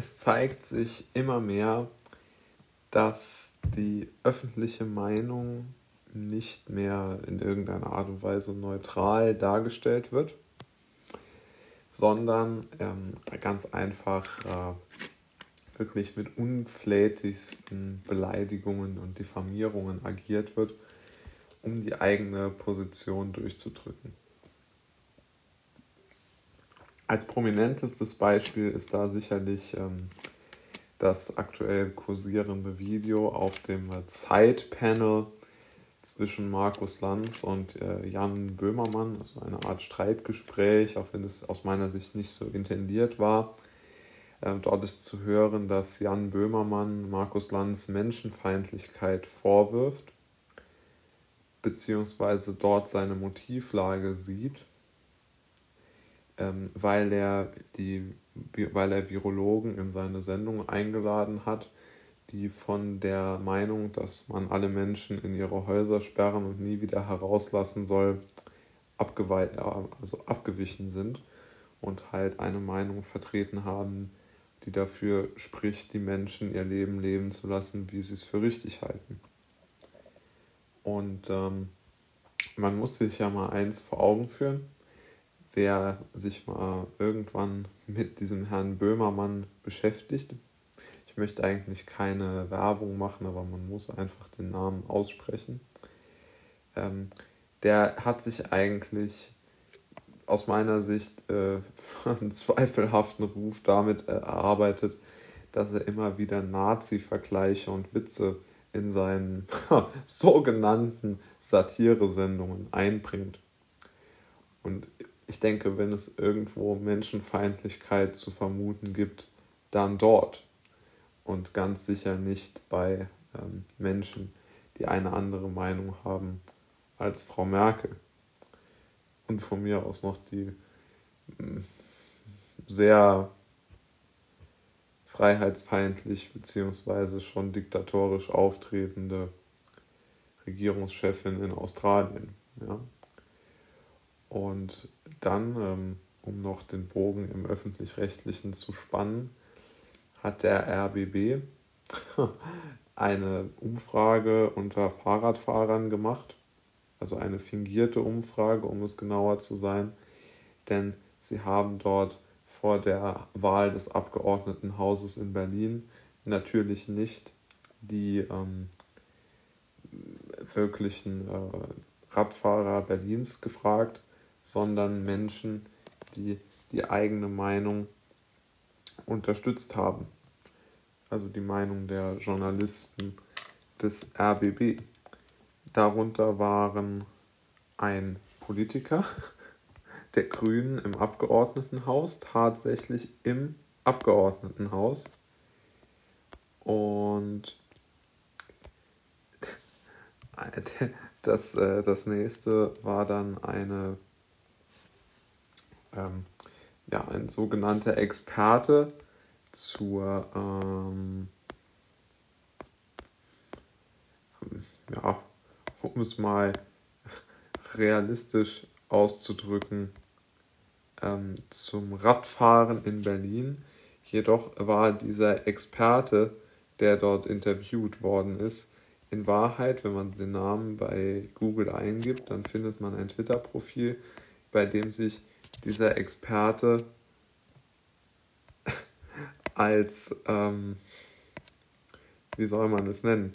es zeigt sich immer mehr, dass die öffentliche Meinung nicht mehr in irgendeiner Art und Weise neutral dargestellt wird, sondern ähm, ganz einfach äh, wirklich mit unflätigsten Beleidigungen und Diffamierungen agiert wird, um die eigene Position durchzudrücken. Als prominentestes Beispiel ist da sicherlich ähm, das aktuell kursierende Video auf dem Zeitpanel zwischen Markus Lanz und äh, Jan Böhmermann, also eine Art Streitgespräch, auch wenn es aus meiner Sicht nicht so intendiert war. Äh, dort ist zu hören, dass Jan Böhmermann Markus Lanz Menschenfeindlichkeit vorwirft, beziehungsweise dort seine Motivlage sieht, ähm, weil, er die, weil er Virologen in seine Sendung eingeladen hat die von der Meinung, dass man alle Menschen in ihre Häuser sperren und nie wieder herauslassen soll, also abgewichen sind und halt eine Meinung vertreten haben, die dafür spricht, die Menschen ihr Leben leben zu lassen, wie sie es für richtig halten. Und ähm, man muss sich ja mal eins vor Augen führen, wer sich mal irgendwann mit diesem Herrn Böhmermann beschäftigt, ich möchte eigentlich keine Werbung machen, aber man muss einfach den Namen aussprechen. Ähm, der hat sich eigentlich aus meiner Sicht äh, einen zweifelhaften Ruf damit erarbeitet, dass er immer wieder Nazi-Vergleiche und Witze in seinen sogenannten Satire-Sendungen einbringt. Und ich denke, wenn es irgendwo Menschenfeindlichkeit zu vermuten gibt, dann dort und ganz sicher nicht bei ähm, Menschen, die eine andere Meinung haben als Frau Merkel. Und von mir aus noch die mm, sehr freiheitsfeindlich bzw. schon diktatorisch auftretende Regierungschefin in Australien. Ja. Und dann, ähm, um noch den Bogen im öffentlich-rechtlichen zu spannen, hat der RBB eine Umfrage unter Fahrradfahrern gemacht, also eine fingierte Umfrage, um es genauer zu sein, denn sie haben dort vor der Wahl des Abgeordnetenhauses in Berlin natürlich nicht die ähm, wirklichen äh, Radfahrer Berlins gefragt, sondern Menschen, die die eigene Meinung unterstützt haben. Also die Meinung der Journalisten des RBB. Darunter waren ein Politiker der Grünen im Abgeordnetenhaus, tatsächlich im Abgeordnetenhaus. Und das, äh, das nächste war dann eine ähm, ja, ein sogenannter Experte zur, ähm, ja, um es mal realistisch auszudrücken, ähm, zum Radfahren in Berlin. Jedoch war dieser Experte, der dort interviewt worden ist, in Wahrheit, wenn man den Namen bei Google eingibt, dann findet man ein Twitter-Profil, bei dem sich dieser Experte als, ähm, wie soll man es nennen,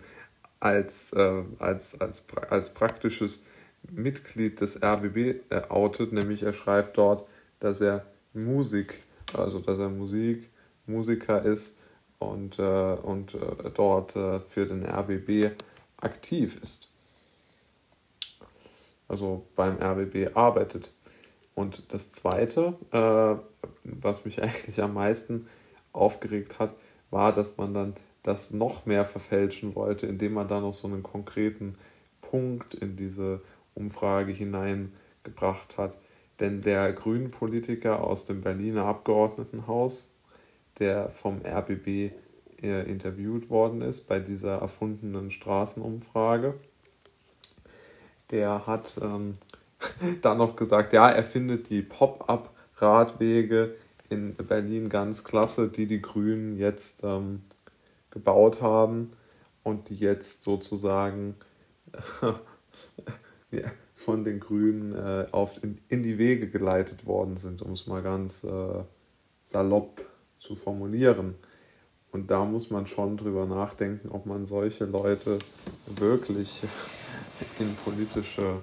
als, äh, als, als, als praktisches Mitglied des RBB äh, outet, nämlich er schreibt dort, dass er Musik, also dass er Musik, Musiker ist und, äh, und äh, dort äh, für den RBB aktiv ist. Also beim RBB arbeitet. Und das Zweite, äh, was mich eigentlich am meisten aufgeregt hat, war, dass man dann das noch mehr verfälschen wollte, indem man da noch so einen konkreten Punkt in diese Umfrage hineingebracht hat. Denn der grünen Politiker aus dem Berliner Abgeordnetenhaus, der vom RBB äh, interviewt worden ist bei dieser erfundenen Straßenumfrage, der hat ähm, dann noch gesagt, ja, er findet die Pop-up-Radwege in Berlin ganz klasse, die die Grünen jetzt ähm, gebaut haben und die jetzt sozusagen von den Grünen äh, auf, in, in die Wege geleitet worden sind, um es mal ganz äh, salopp zu formulieren. Und da muss man schon drüber nachdenken, ob man solche Leute wirklich in politische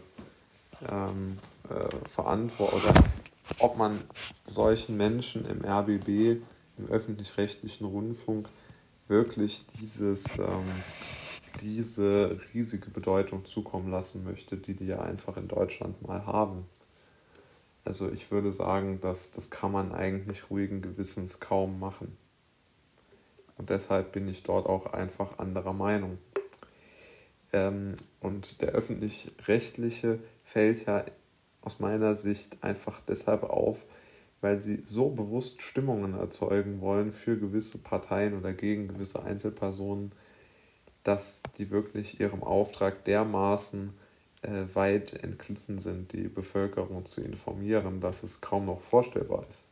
ähm, äh, Verantwortung oder ob man solchen Menschen im RBB, im öffentlich-rechtlichen Rundfunk, wirklich dieses, ähm, diese riesige Bedeutung zukommen lassen möchte, die die ja einfach in Deutschland mal haben. Also ich würde sagen, dass das kann man eigentlich ruhigen Gewissens kaum machen. Und deshalb bin ich dort auch einfach anderer Meinung. Ähm, und der öffentlich-rechtliche fällt ja aus meiner Sicht einfach deshalb auf, weil sie so bewusst Stimmungen erzeugen wollen für gewisse Parteien oder gegen gewisse Einzelpersonen, dass die wirklich ihrem Auftrag dermaßen äh, weit entglitten sind, die Bevölkerung zu informieren, dass es kaum noch vorstellbar ist.